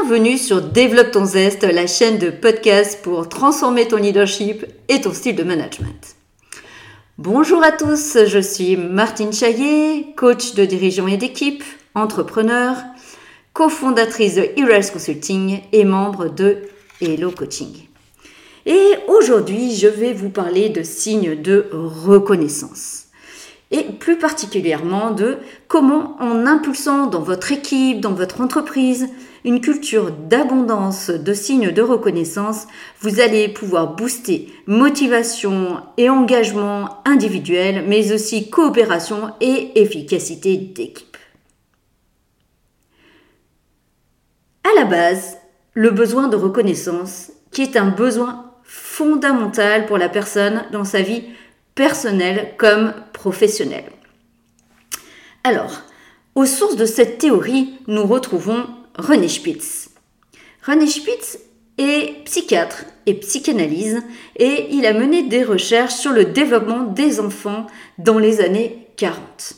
Bienvenue sur Développe ton zeste, la chaîne de podcast pour transformer ton leadership et ton style de management. Bonjour à tous, je suis Martine Chaillet, coach de dirigeants et d'équipe, entrepreneur, cofondatrice de Heroes Consulting et membre de Hello Coaching. Et aujourd'hui, je vais vous parler de signes de reconnaissance et plus particulièrement de comment en impulsant dans votre équipe, dans votre entreprise, une culture d'abondance de signes de reconnaissance, vous allez pouvoir booster motivation et engagement individuel, mais aussi coopération et efficacité d'équipe. À la base, le besoin de reconnaissance, qui est un besoin fondamental pour la personne dans sa vie personnelle comme professionnelle. Alors, aux sources de cette théorie, nous retrouvons René Spitz. René Spitz est psychiatre et psychanalyse et il a mené des recherches sur le développement des enfants dans les années 40.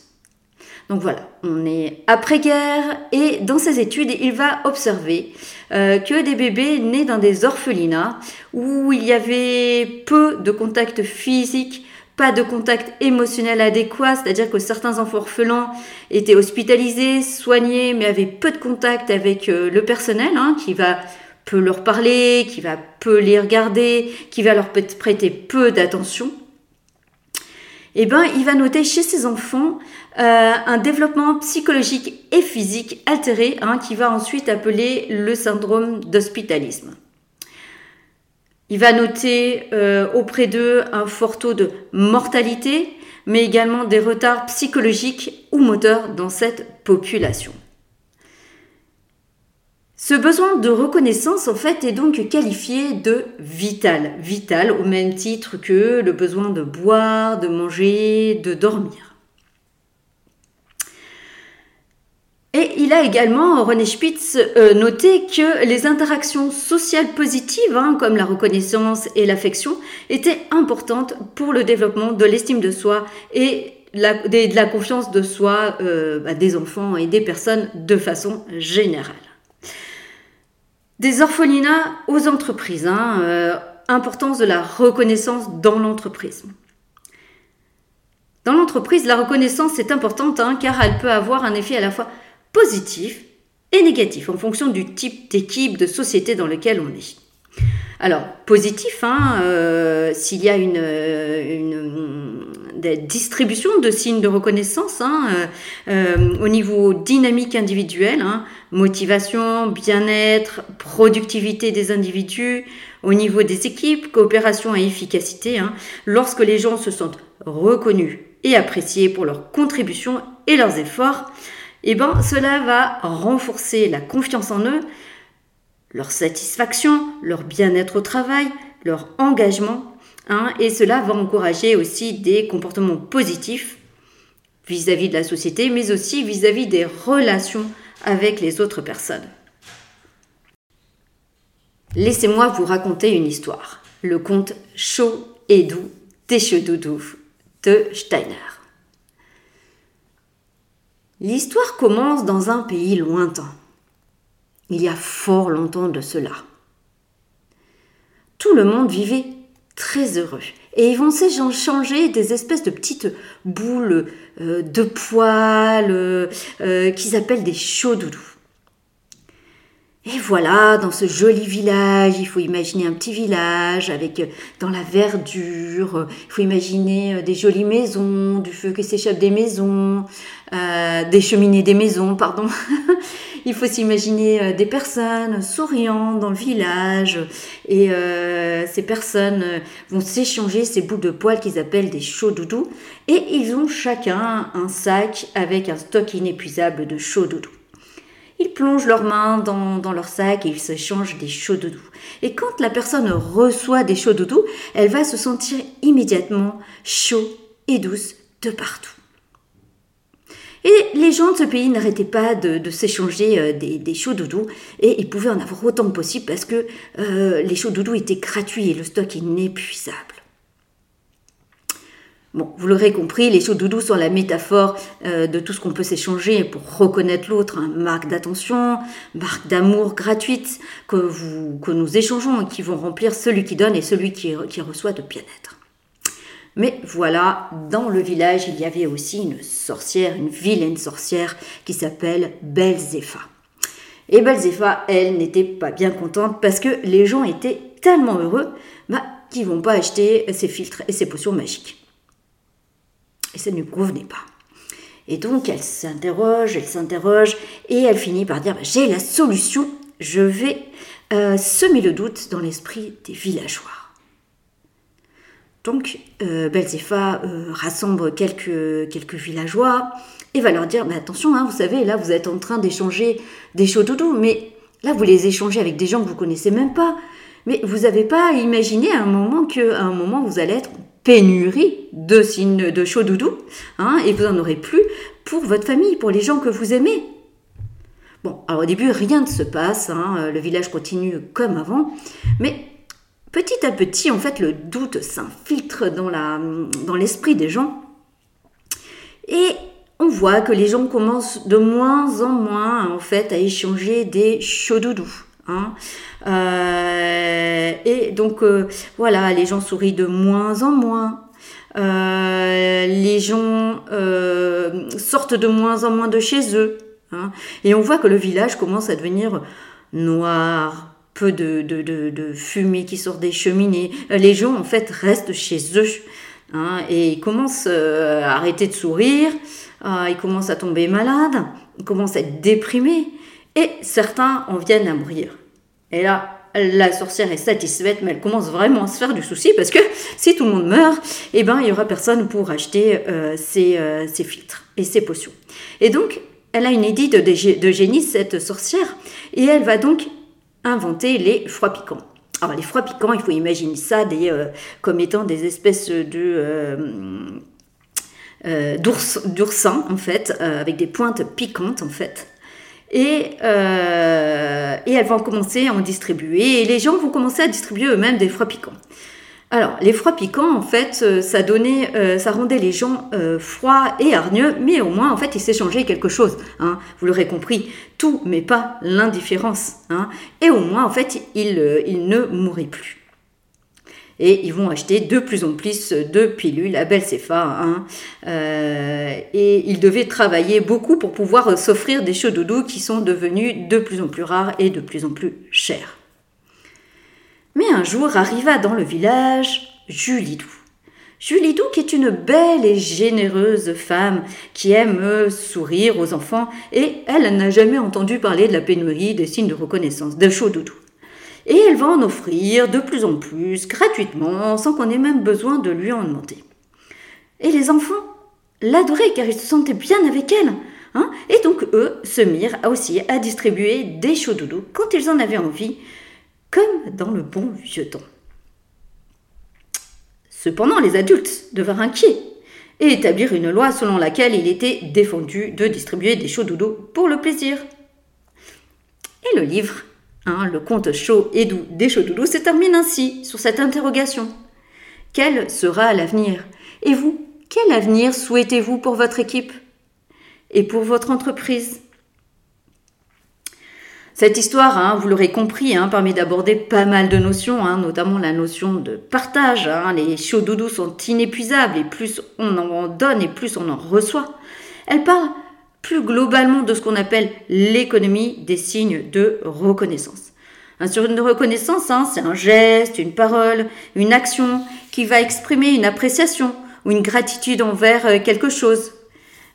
Donc voilà, on est après-guerre et dans ses études, il va observer euh, que des bébés nés dans des orphelinats où il y avait peu de contact physique pas de contact émotionnel adéquat, c'est-à-dire que certains enfants orphelins étaient hospitalisés, soignés, mais avaient peu de contact avec euh, le personnel, hein, qui va peu leur parler, qui va peu les regarder, qui va leur prêter peu d'attention. Eh ben, il va noter chez ces enfants euh, un développement psychologique et physique altéré, hein, qui va ensuite appeler le syndrome d'hospitalisme. Il va noter euh, auprès d'eux un fort taux de mortalité, mais également des retards psychologiques ou moteurs dans cette population. Ce besoin de reconnaissance, en fait, est donc qualifié de vital. Vital au même titre que le besoin de boire, de manger, de dormir. Et il a également, René Spitz, euh, noté que les interactions sociales positives, hein, comme la reconnaissance et l'affection, étaient importantes pour le développement de l'estime de soi et de la confiance de soi euh, bah, des enfants et des personnes de façon générale. Des orphelinats aux entreprises, hein, euh, importance de la reconnaissance dans l'entreprise. Dans l'entreprise, la reconnaissance est importante hein, car elle peut avoir un effet à la fois positif et négatif en fonction du type d'équipe, de société dans lequel on est. Alors, positif, hein, euh, s'il y a une, une, distribution de signes de reconnaissance hein, euh, euh, au niveau dynamique individuel, hein, motivation, bien-être, productivité des individus, au niveau des équipes, coopération et efficacité, lorsque les gens se sentent reconnus et appréciés pour leurs contributions et leurs efforts, eh ben, cela va renforcer la confiance en eux, leur satisfaction, leur bien-être au travail, leur engagement, hein, et cela va encourager aussi des comportements positifs vis-à-vis de la société, mais aussi vis-à-vis des relations avec les autres personnes. Laissez-moi vous raconter une histoire. Le conte chaud et doux des cheveux doudous de Steiner. L'histoire commence dans un pays lointain. Il y a fort longtemps de cela. Tout le monde vivait très heureux. Et ils vont s'échanger des espèces de petites boules euh, de poils euh, qu'ils appellent des chaudoudous. Et voilà, dans ce joli village, il faut imaginer un petit village avec euh, dans la verdure, euh, il faut imaginer euh, des jolies maisons, du feu qui s'échappe des maisons, des cheminées des maisons, pardon. il faut s'imaginer des personnes souriant dans le village et ces personnes vont s'échanger ces bouts de poils qu'ils appellent des chauds doudous et ils ont chacun un sac avec un stock inépuisable de chauds doudous. Ils plongent leurs mains dans, leur sac et ils s'échangent des chauds doudous. Et quand la personne reçoit des chauds doudous, elle va se sentir immédiatement chaud et douce de partout. Et les gens de ce pays n'arrêtaient pas de, s'échanger euh, des, des chauds doudous et ils pouvaient en avoir autant que possible parce que euh, les chauds doudous étaient gratuits et le stock inépuisable. Bon, vous l'aurez compris, les chauds doudous sont la métaphore euh, de tout ce qu'on peut s'échanger pour reconnaître l'autre, hein. marque d'attention, marque d'amour gratuite que, vous, que nous échangeons et qui vont remplir celui qui donne et celui qui, qui reçoit de bien-être. Mais voilà, dans le village, il y avait aussi une sorcière, une vilaine sorcière qui s'appelle Belzéfa. Et Belzéfa, elle, n'était pas bien contente parce que les gens étaient tellement heureux bah, qu'ils vont pas acheter ces filtres et ces potions magiques. Et ça ne lui convenait pas. Et donc elle s'interroge, elle s'interroge, et elle finit par dire, bah, j'ai la solution, je vais euh, semer le doute dans l'esprit des villageois. Donc euh, euh, rassemble quelques, quelques villageois et va leur dire, mais attention, hein, vous savez, là vous êtes en train d'échanger des doudous, mais là vous les échangez avec des gens que vous connaissez même pas. Mais vous n'avez pas imaginé à un moment qu'à un moment vous allez être pénurie de signes de hein, et vous en aurez plus pour votre famille, pour les gens que vous aimez. Bon, alors au début, rien ne se passe, hein, le village continue comme avant, mais petit à petit, en fait, le doute s'infiltre dans, la, dans l'esprit des gens, et on voit que les gens commencent de moins en moins, en fait, à échanger des chauds doudous. Hein. Euh, et donc euh, voilà, les gens sourient de moins en moins. Euh, les gens sortent de moins en moins de chez eux. Hein. et on voit que le village commence à devenir noir, peu de, de, fumée qui sort des cheminées. Les gens, en fait, restent chez eux. Hein, et ils commencent à arrêter de sourire, ils commencent à tomber malades, ils commencent à être déprimés, et certains en viennent à mourir. Et là, la sorcière est satisfaite, mais elle commence vraiment à se faire du souci parce que si tout le monde meurt, eh ben, il n'y aura personne pour acheter euh, euh, ces, filtres et ces potions. Et donc, elle a une idée de, génie, cette sorcière, et elle va donc inventer les froids piquants. Alors, les froids piquants, il faut imaginer ça euh, comme étant des espèces de. d'oursins en fait, avec des pointes piquantes en fait. Et, euh, et elles vont commencer à en distribuer. Et les gens vont commencer à distribuer eux-mêmes des froids piquants. Alors, les froids piquants, en fait, euh, ça donnait, euh, ça rendait les gens froids et hargneux, mais au moins, en fait, ils s'échangeaient quelque chose. Hein. Vous l'aurez compris, tout, mais pas l'indifférence. Hein. Et au moins, en fait, ils, ne mouraient plus et ils vont acheter de plus en plus de pilules à Belcefa. Hein. Euh, et ils devaient travailler beaucoup pour pouvoir s'offrir des chauds doudous qui sont devenus de plus en plus rares et de plus en plus chers. Mais un jour arriva dans le village Julidou. Julidou qui est une belle et généreuse femme qui aime sourire aux enfants et elle n'a jamais entendu parler de la pénurie des signes de reconnaissance, de chauds et elle va en offrir de plus en plus gratuitement sans qu'on ait même besoin de lui en demander. Et les enfants l'adoraient car ils se sentaient bien avec elle. Hein et donc eux se mirent aussi à distribuer des chauds doudous quand ils en avaient envie, comme dans le bon vieux temps. Cependant, les adultes devinrent inquiets et établirent une loi selon laquelle il était défendu de distribuer des chauds doudous pour le plaisir. Et le livre Hein, le conte chaud et doux des doudous se termine ainsi, sur cette interrogation. Quel sera l'avenir? Et vous, quel avenir souhaitez-vous pour votre équipe? Et pour votre entreprise? Cette histoire, hein, vous l'aurez compris, hein, permet d'aborder pas mal de notions, notamment la notion de partage. les chauds doudous sont inépuisables et plus on en donne et plus on en reçoit. Elle parle plus globalement de ce qu'on appelle l'économie des signes de reconnaissance. Sur une reconnaissance, hein, c'est un geste, une parole, une action qui va exprimer une appréciation ou une gratitude envers euh, quelque chose,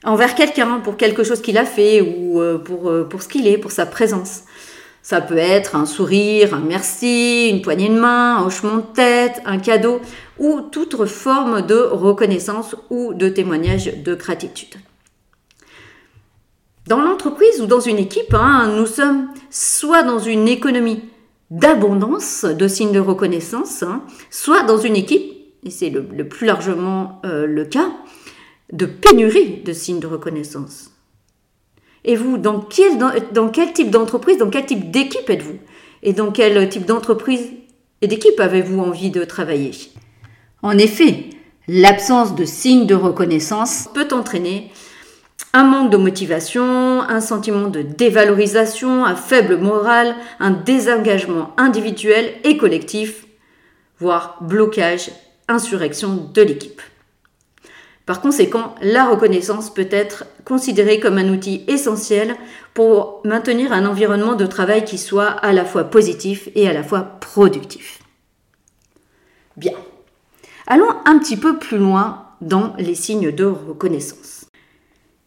envers quelqu'un pour quelque chose qu'il a fait ou euh, pour, euh, pour ce qu'il est, pour sa présence. Ça peut être un sourire, un merci, une poignée de main, un hochement de tête, un cadeau ou toute forme de reconnaissance ou de témoignage de gratitude. Dans l'entreprise ou dans une équipe, hein, nous sommes soit dans une économie d'abondance de signes de reconnaissance, hein, soit dans une équipe, et c'est le, plus largement euh, le cas, de pénurie de signes de reconnaissance. Et vous, dans quel, dans quel type d'entreprise, dans quel type d'équipe êtes-vous? Et dans quel type d'entreprise et d'équipe avez-vous envie de travailler? En effet, L'absence de signes de reconnaissance peut entraîner un manque de motivation, un sentiment de dévalorisation, un faible moral, un désengagement individuel et collectif, voire blocage, insurrection de l'équipe. Par conséquent, la reconnaissance peut être considérée comme un outil essentiel pour maintenir un environnement de travail qui soit à la fois positif et à la fois productif. Bien. Allons un petit peu plus loin dans les signes de reconnaissance.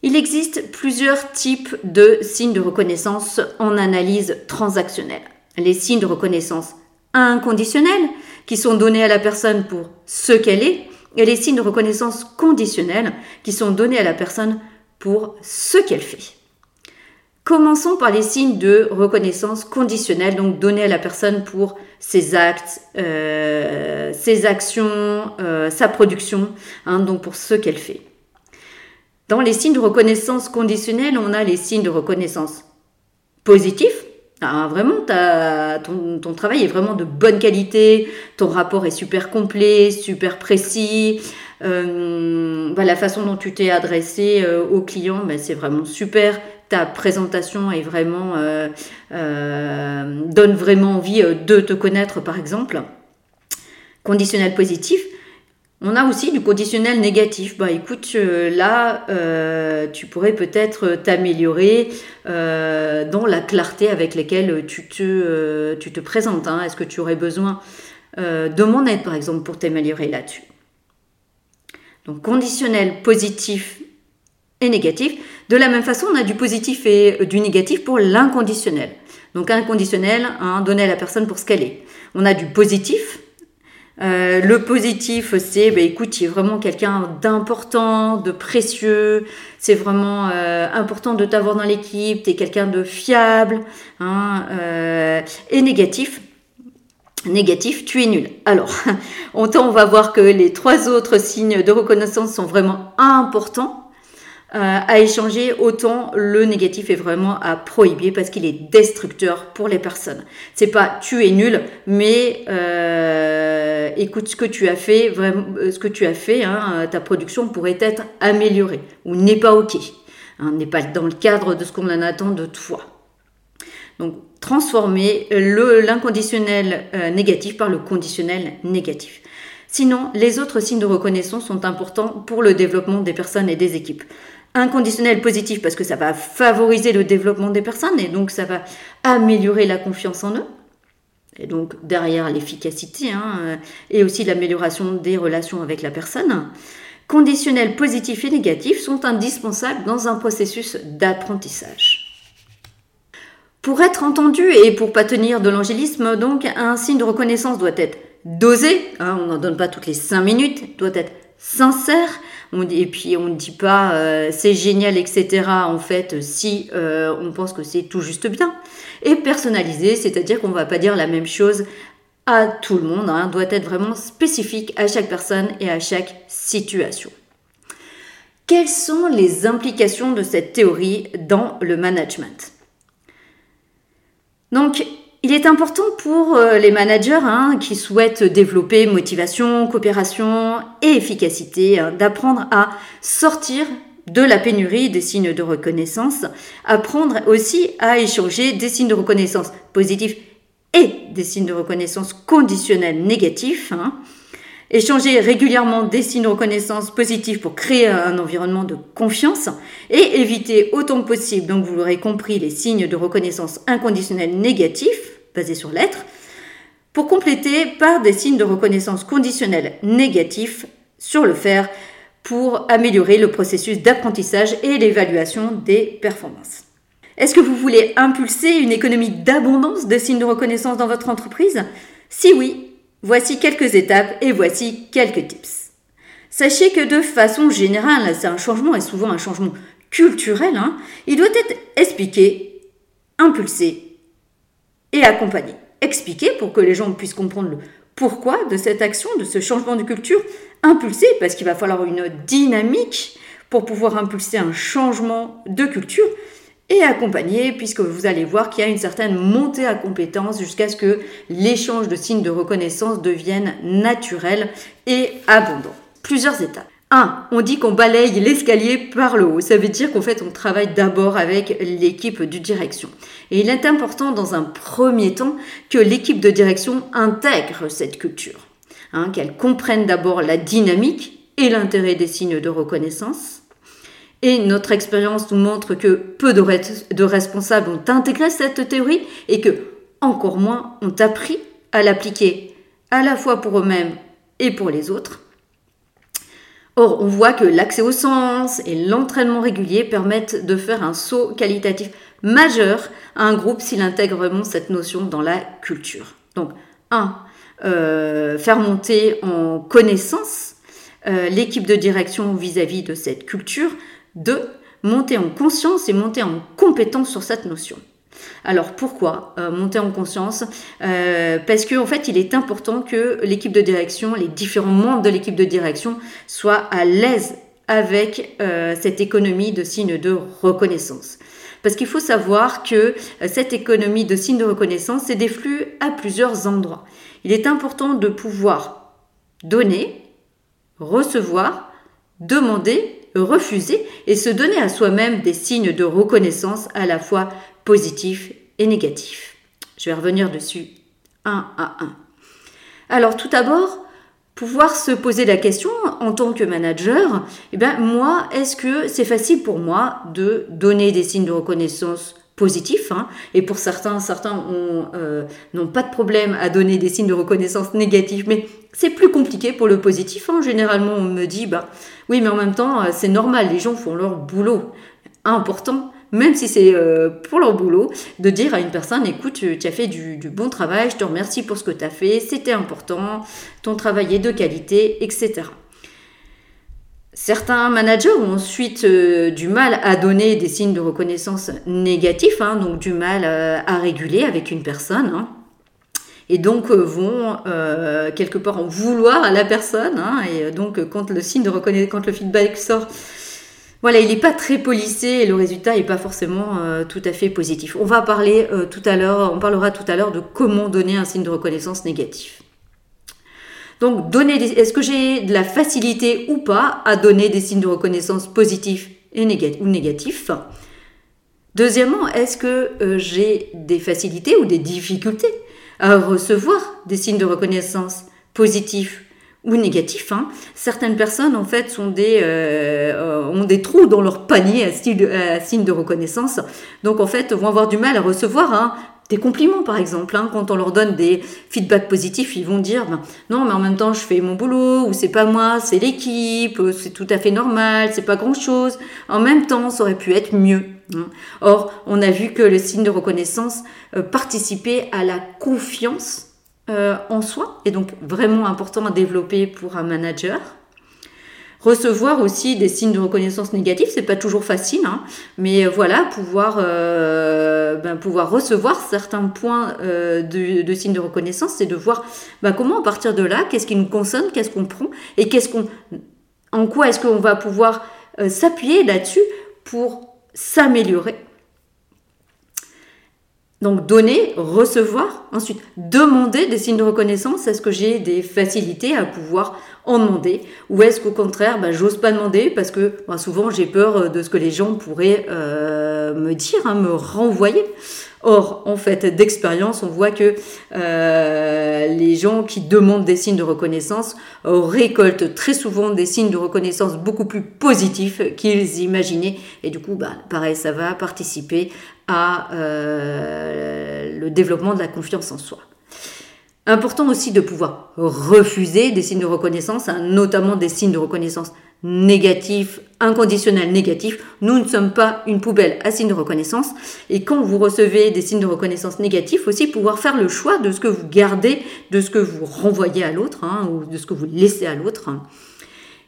Il existe plusieurs types de signes de reconnaissance en analyse transactionnelle. Les signes de reconnaissance inconditionnels, qui sont donnés à la personne pour ce qu'elle est, et les signes de reconnaissance conditionnels, qui sont donnés à la personne pour ce qu'elle fait. Commençons par les signes de reconnaissance conditionnelle, donc donnés à la personne pour ses actes, euh, ses actions, euh, sa production, hein, donc pour ce qu'elle fait. Dans les signes de reconnaissance conditionnelle, on a les signes de reconnaissance positifs. Ah, vraiment, ton, travail est vraiment de bonne qualité, ton rapport est super complet, super précis, euh, bah, la façon dont tu t'es adressé au client, bah, c'est vraiment super, ta présentation est vraiment euh, euh, donne vraiment envie euh, de te connaître par exemple. Conditionnel positif. On a aussi du conditionnel négatif. Bah écoute, là, tu pourrais peut-être t'améliorer dans la clarté avec laquelle tu te, tu te présentes. Hein. Est-ce que tu aurais besoin de mon aide, par exemple, pour t'améliorer là-dessus? Donc conditionnel positif et négatif. De la même façon, on a du positif et du négatif pour l'inconditionnel. Donc inconditionnel, hein, donner à la personne pour ce qu'elle est. On a du positif. Euh, le positif, c'est, bah, écoute, tu es vraiment quelqu'un d'important, de précieux. C'est vraiment euh, important de t'avoir dans l'équipe. Tu es quelqu'un de fiable. Hein, euh, et négatif, négatif, tu es nul. Alors, on va voir que les trois autres signes de reconnaissance sont vraiment importants à échanger, autant le négatif est vraiment à prohiber parce qu'il est destructeur pour les personnes. C'est pas tu es nul, mais euh, écoute ce que tu as fait, vraiment, euh, ce que tu as fait, hein, ta production pourrait être améliorée ou n'est pas ok, hein, n'est pas dans le cadre de ce qu'on en attend de toi. Donc transformer l'inconditionnel négatif par le conditionnel négatif. Sinon, les autres signes de reconnaissance sont importants pour le développement des personnes et des équipes inconditionnel positif parce que ça va favoriser le développement des personnes et donc ça va améliorer la confiance en eux. Et donc derrière l'efficacité hein, euh, et aussi l'amélioration des relations avec la personne. Conditionnels positifs et négatifs sont indispensables dans un processus d'apprentissage. Pour être entendu et pour pas tenir de l'angélisme, donc un signe de reconnaissance doit être dosé, hein, on n'en donne pas toutes les 5 minutes, doit être sincère, et puis on ne dit pas euh, c'est génial, etc. En fait, si euh, on pense que c'est tout juste bien. Et personnalisé, c'est-à-dire qu'on ne va pas dire la même chose à tout le monde, hein, doit être vraiment spécifique à chaque personne et à chaque situation. Quelles sont les implications de cette théorie dans le management? Il est important pour euh, les managers hein, qui souhaitent développer motivation, coopération et efficacité hein, d'apprendre à sortir de la pénurie des signes de reconnaissance, apprendre aussi à échanger des signes de reconnaissance positifs et des signes de reconnaissance conditionnels négatifs, hein, Échanger régulièrement des signes de reconnaissance positifs pour créer un environnement de confiance et éviter autant que possible, donc vous l'aurez compris, les signes de reconnaissance inconditionnels négatifs basés sur l'être, pour compléter par des signes de reconnaissance conditionnels négatifs sur le faire pour améliorer le processus d'apprentissage et l'évaluation des performances. Est-ce que vous voulez impulser une économie d'abondance de signes de reconnaissance dans votre entreprise? Si oui, Voici quelques étapes et voici quelques tips. Sachez que de façon générale, c'est un changement et souvent un changement culturel, hein, il doit être expliqué, impulsé et accompagné. Expliqué pour que les gens puissent comprendre le pourquoi de cette action, de ce changement de culture. Impulsé parce qu'il va falloir une dynamique pour pouvoir impulser un changement de culture et accompagner, puisque vous allez voir qu'il y a une certaine montée à compétence jusqu'à ce que l'échange de signes de reconnaissance devienne naturel et abondant. Plusieurs étapes. 1. On dit qu'on balaye l'escalier par le haut. Ça veut dire qu'en fait, on travaille d'abord avec l'équipe de direction. Et il est important dans un premier temps que l'équipe de direction intègre cette culture. Hein, qu'elle comprenne d'abord la dynamique et l'intérêt des signes de reconnaissance. Et notre expérience nous montre que peu de, responsables ont intégré cette théorie et que encore moins ont appris à l'appliquer à la fois pour eux-mêmes et pour les autres. Or, on voit que l'accès au sens et l'entraînement régulier permettent de faire un saut qualitatif majeur à un groupe s'il intègre vraiment cette notion dans la culture. Donc, 1. Euh, faire monter en connaissance euh, l'équipe de direction vis-à-vis de cette culture. 2. Monter en conscience et monter en compétence sur cette notion. Alors pourquoi euh, monter en conscience? Euh, Parce qu'en en fait, il est important que l'équipe de direction, les différents membres de l'équipe de direction soient à l'aise avec euh, cette économie de signes de reconnaissance. Parce qu'il faut savoir que cette économie de signes de reconnaissance, c'est des flux à plusieurs endroits. Il est important de pouvoir donner, recevoir, demander, refuser et se donner à soi-même des signes de reconnaissance à la fois positif et négatif. Je vais revenir dessus un à un. Alors tout d'abord, pouvoir se poser la question en tant que manager, eh bien moi, est-ce que c'est facile pour moi de donner des signes de reconnaissance positifs hein Et pour certains, certains euh, n'ont pas de problème à donner des signes de reconnaissance négatifs, mais c'est plus compliqué pour le positif. Hein. Généralement, on me dit, bah oui, mais en même temps, euh, c'est normal, les gens font leur boulot. Important, même si c'est euh, pour leur boulot, de dire à une personne, écoute, tu, as fait du, bon travail, je te remercie pour ce que tu as fait, c'était important, ton travail est de qualité, etc. Certains managers ont ensuite euh, du mal à donner des signes de reconnaissance négatifs, hein, donc du mal euh, à réguler avec une personne. Hein, et donc vont quelque part en vouloir à la personne. Hein, et donc quand le signe de reconnaissance, quand le feedback sort, voilà, il n'est pas très polissé et le résultat n'est pas forcément euh, tout à fait positif. On va parler euh, tout à l'heure, on parlera tout à l'heure de comment donner un signe de reconnaissance négatif. Donc, donner est-ce que j'ai de la facilité ou pas à donner des signes de reconnaissance positifs ou négatifs? Deuxièmement, est-ce que euh, j'ai des facilités ou des difficultés à recevoir des signes de reconnaissance positifs ou négatif. Hein? Certaines personnes, en fait, des, euh, ont des trous dans leur panier à, style, signe de reconnaissance. Donc, en fait, vont avoir du mal à recevoir hein, des compliments, par exemple. Hein. Quand on leur donne des feedbacks positifs, ils vont dire ben, non, mais en même temps, je fais mon boulot, ou c'est pas moi, c'est l'équipe, c'est tout à fait normal, c'est pas grand-chose. En même temps, ça aurait pu être mieux. Hein. Or, on a vu que le signe de reconnaissance euh, participait à la confiance euh, en soi et donc vraiment important à développer pour un manager. Recevoir aussi des signes de reconnaissance négatifs, c'est pas toujours facile, hein, mais voilà, pouvoir, euh, ben, pouvoir recevoir certains points euh, de, signes de reconnaissance, c'est de voir ben, comment à partir de là, qu'est-ce qui nous concerne, qu'est-ce qu'on prend et qu'est-ce qu'on, en quoi est-ce qu'on va pouvoir s'appuyer là-dessus pour s'améliorer donc donner, recevoir, ensuite demander des signes de reconnaissance. Est-ce que j'ai des facilités à pouvoir en demander? Ou est-ce qu'au contraire, bah, j'ose pas demander parce que bah, souvent j'ai peur euh, de ce que les gens pourraient euh, me dire, hein, me renvoyer? Or, en fait, d'expérience, on voit que euh, les gens qui demandent des signes de reconnaissance récoltent très souvent des signes de reconnaissance beaucoup plus positifs qu'ils imaginaient. Et du coup, bah, pareil, ça va participer à euh, le développement de la confiance en soi. Important aussi de pouvoir refuser des signes de reconnaissance, hein, notamment des signes de reconnaissance négatifs, inconditionnels négatifs. Nous ne sommes pas une poubelle à signes de reconnaissance. Et quand vous recevez des signes de reconnaissance négatifs, aussi pouvoir faire le choix de ce que vous gardez, de ce que vous renvoyez à l'autre, hein, ou de ce que vous laissez à l'autre.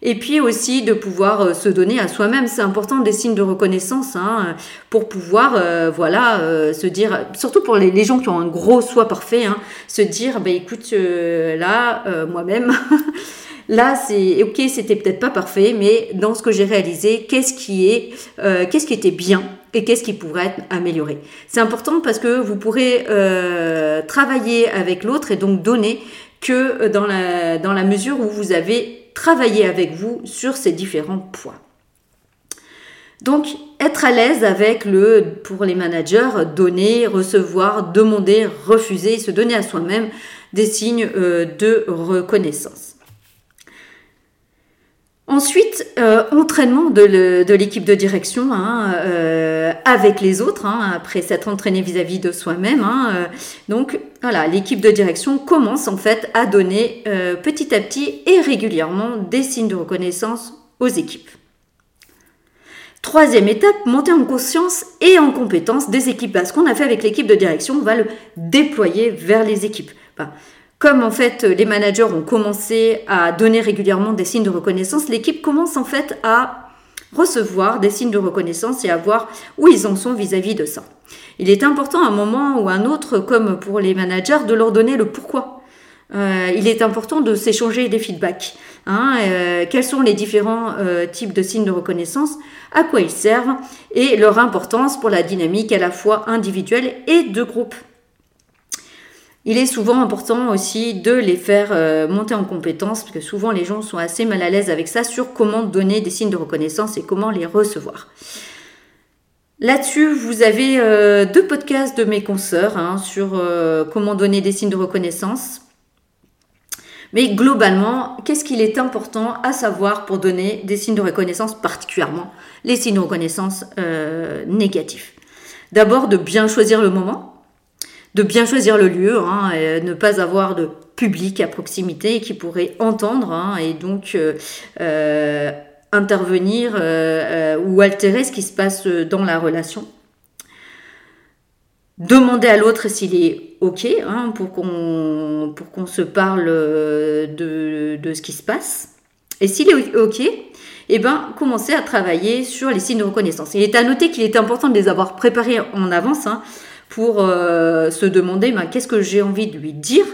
Et puis aussi de pouvoir euh, se donner à soi-même. C'est important des signes de reconnaissance hein, pour pouvoir, euh, voilà, euh, se dire, surtout pour les, gens qui ont un gros soi parfait, hein, se dire, bah écoute, là, moi-même, là, c'est ok, c'était peut-être pas parfait, mais dans ce que j'ai réalisé, qu'est-ce qui est, qu'est-ce qui était bien et qu'est-ce qui pourrait être amélioré. C'est important parce que vous pourrez travailler avec l'autre et donc donner que dans la, dans la mesure où vous avez travailler avec vous sur ces différents points. Donc, être à l'aise avec le, pour les managers, donner, recevoir, demander, refuser, se donner à soi-même des signes euh, de reconnaissance. Ensuite, euh, entraînement de l'équipe de, direction hein, euh, avec les autres, hein, après s'être entraîné vis-à-vis de soi-même. Hein, donc voilà, l'équipe de direction commence en fait à donner petit à petit et régulièrement des signes de reconnaissance aux équipes. Troisième étape, monter en conscience et en compétence des équipes. Ce qu'on a fait avec l'équipe de direction, on va le déployer vers les équipes. Comme en fait les managers ont commencé à donner régulièrement des signes de reconnaissance, l'équipe commence en fait à recevoir des signes de reconnaissance et à voir où ils en sont vis-à-vis de ça. Il est important à un moment ou à un autre, comme pour les managers, de leur donner le pourquoi. Euh, il est important de s'échanger des feedbacks. Hein, euh, quels sont les différents euh, types de signes de reconnaissance, à quoi ils servent et leur importance pour la dynamique à la fois individuelle et de groupe. Il est souvent important aussi de les faire euh, monter en compétence, parce que souvent les gens sont assez mal à l'aise avec ça, sur comment donner des signes de reconnaissance et comment les recevoir. Là-dessus, vous avez deux podcasts de mes consoeurs hein, sur comment donner des signes de reconnaissance. Mais globalement, qu'est-ce qu'il est important à savoir pour donner des signes de reconnaissance, particulièrement les signes de reconnaissance euh, négatifs? D'abord, de bien choisir le moment, de bien choisir le lieu, hein, ne pas avoir de public à proximité qui pourrait entendre hein, et donc euh, euh, intervenir ou altérer ce qui se passe dans la relation. Demander à l'autre s'il est OK hein, pour qu'on se parle euh, de, de, ce qui se passe. Et s'il est OK, eh ben, commencer à travailler sur les signes de reconnaissance. Il est à noter qu'il est important de les avoir préparés en avance pour euh, se demander ben, qu'est-ce que j'ai envie de lui dire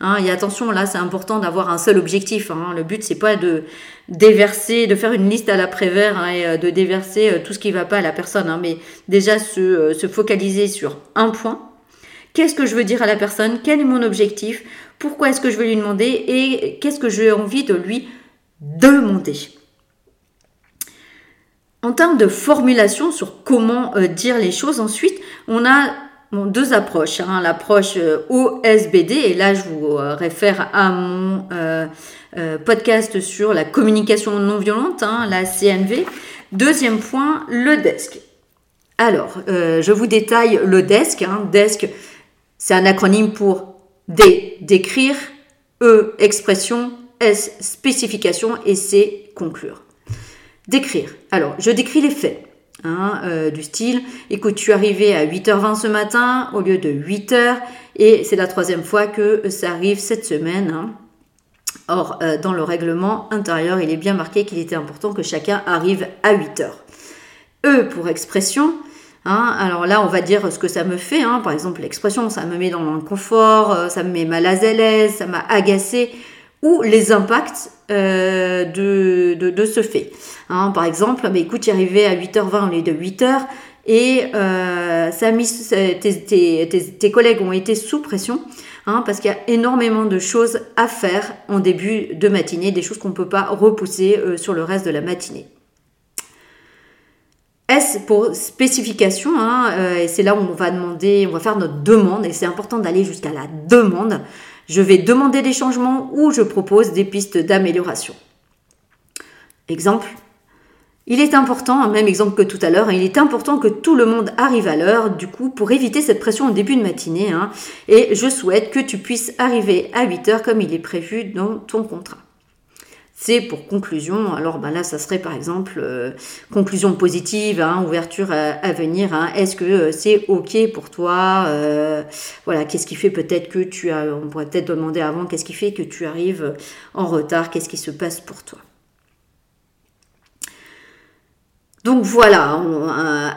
Hein, et attention, là, c'est important d'avoir un seul objectif. Hein. Le but, c'est pas de déverser, de faire une liste à l'après-vert hein, et euh, de déverser euh, tout ce qui va pas à la personne, hein. mais déjà se, se focaliser sur un point. Qu'est-ce que je veux dire à la personne? Quel est mon objectif? Pourquoi est-ce que je veux lui demander? Et qu'est-ce que j'ai envie de lui demander? En termes de formulation sur comment dire les choses, ensuite, on a deux approches. Hein. L'approche euh, OSBD, et là je vous euh, réfère à mon euh, podcast sur la communication non violente, hein, la CNV. Deuxième point, le desk. Alors, je vous détaille le desk. Hein. Desk, c'est un acronyme pour D, décrire, E, expression, S, spécification et C, conclure. Décrire. Alors, je décris les faits. Hein, euh, du style, écoute, tu es arrivé à 8h20 ce matin au lieu de 8h, et c'est la troisième fois que ça arrive cette semaine. Hein. Or, euh, dans le règlement intérieur, il est bien marqué qu'il était important que chacun arrive à 8h. E pour expression, hein, alors là, on va dire ce que ça me fait. par exemple, l'expression, ça me met dans l'inconfort, euh, ça me met mal à l'aise, ça m'a agacé ou les impacts euh, de, de, ce fait. Hein, par exemple, mais écoute, tu es arrivé à 8h20 au lieu de 8h et euh, ça tes, collègues ont été sous pression hein, parce qu'il y a énormément de choses à faire en début de matinée, des choses qu'on ne peut pas repousser euh, sur le reste de la matinée. S pour spécification, hein, et c'est là où on va demander, on va faire notre demande, et c'est important d'aller jusqu'à la demande. Je vais demander des changements ou je propose des pistes d'amélioration. Exemple. Il est important, même exemple que tout à l'heure, il est important que tout le monde arrive à l'heure, du coup, pour éviter cette pression au début de matinée. Hein, et je souhaite que tu puisses arriver à 8 heures comme il est prévu dans ton contrat. C'est pour conclusion. Alors ben là, ça serait par exemple euh, conclusion positive, hein, ouverture à, venir. Hein. Est-ce que euh, c'est ok pour toi euh, Voilà, qu'est-ce qui fait peut-être que tu as, on pourrait peut-être demander avant, qu'est-ce qui fait que tu arrives en retard Qu'est-ce qui se passe pour toi? Donc voilà,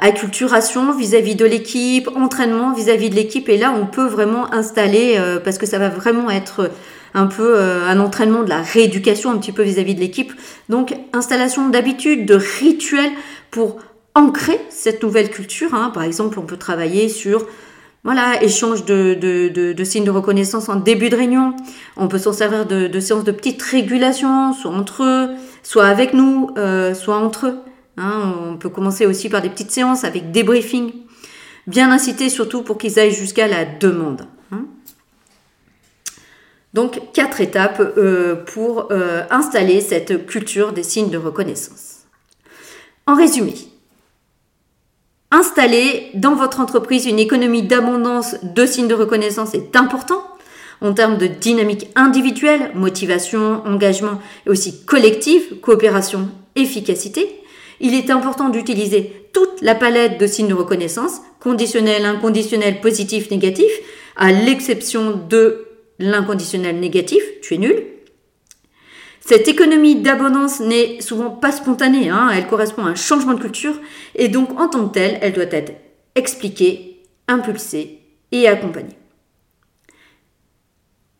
acculturation vis-à-vis de l'équipe, entraînement vis-à-vis de l'équipe, et là on peut vraiment installer, parce que ça va vraiment être un peu euh, un entraînement de la rééducation un petit peu vis-à-vis de l'équipe. Donc installation d'habitudes, de rituels pour ancrer cette nouvelle culture. Hein. Par exemple, on peut travailler sur voilà, échange de, de, signes de reconnaissance en début de réunion. On peut s'en servir de, séances de petites régulations, soit entre eux, soit avec nous, euh, soit entre eux. Hein. on peut commencer aussi par des petites séances avec des briefings. Bien inciter surtout pour qu'ils aillent jusqu'à la demande. Donc quatre étapes euh, pour euh, installer cette culture des signes de reconnaissance. En résumé, installer dans votre entreprise une économie d'abondance de signes de reconnaissance est important en termes de dynamique individuelle, motivation, engagement et aussi collective, coopération, efficacité. Il est important d'utiliser toute la palette de signes de reconnaissance, conditionnel, inconditionnel, positif, négatif, à l'exception de l'inconditionnel négatif, tu es nul. Cette économie d'abondance n'est souvent pas spontanée, hein. elle correspond à un changement de culture et donc en tant que telle, elle doit être expliquée, impulsée et accompagnée.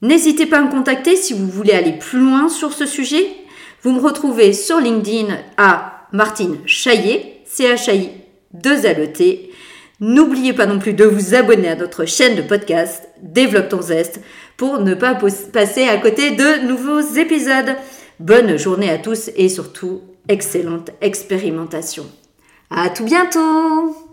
N'hésitez pas à me contacter si vous voulez aller plus loin sur ce sujet. Vous me retrouvez sur LinkedIn à Martine Chaillet, C-H-A-I 2 L e T. N'oubliez pas non plus de vous abonner à notre chaîne de podcast Développe ton zeste pour ne pas passer à côté de nouveaux épisodes. Bonne journée à tous et surtout excellente expérimentation. À tout bientôt!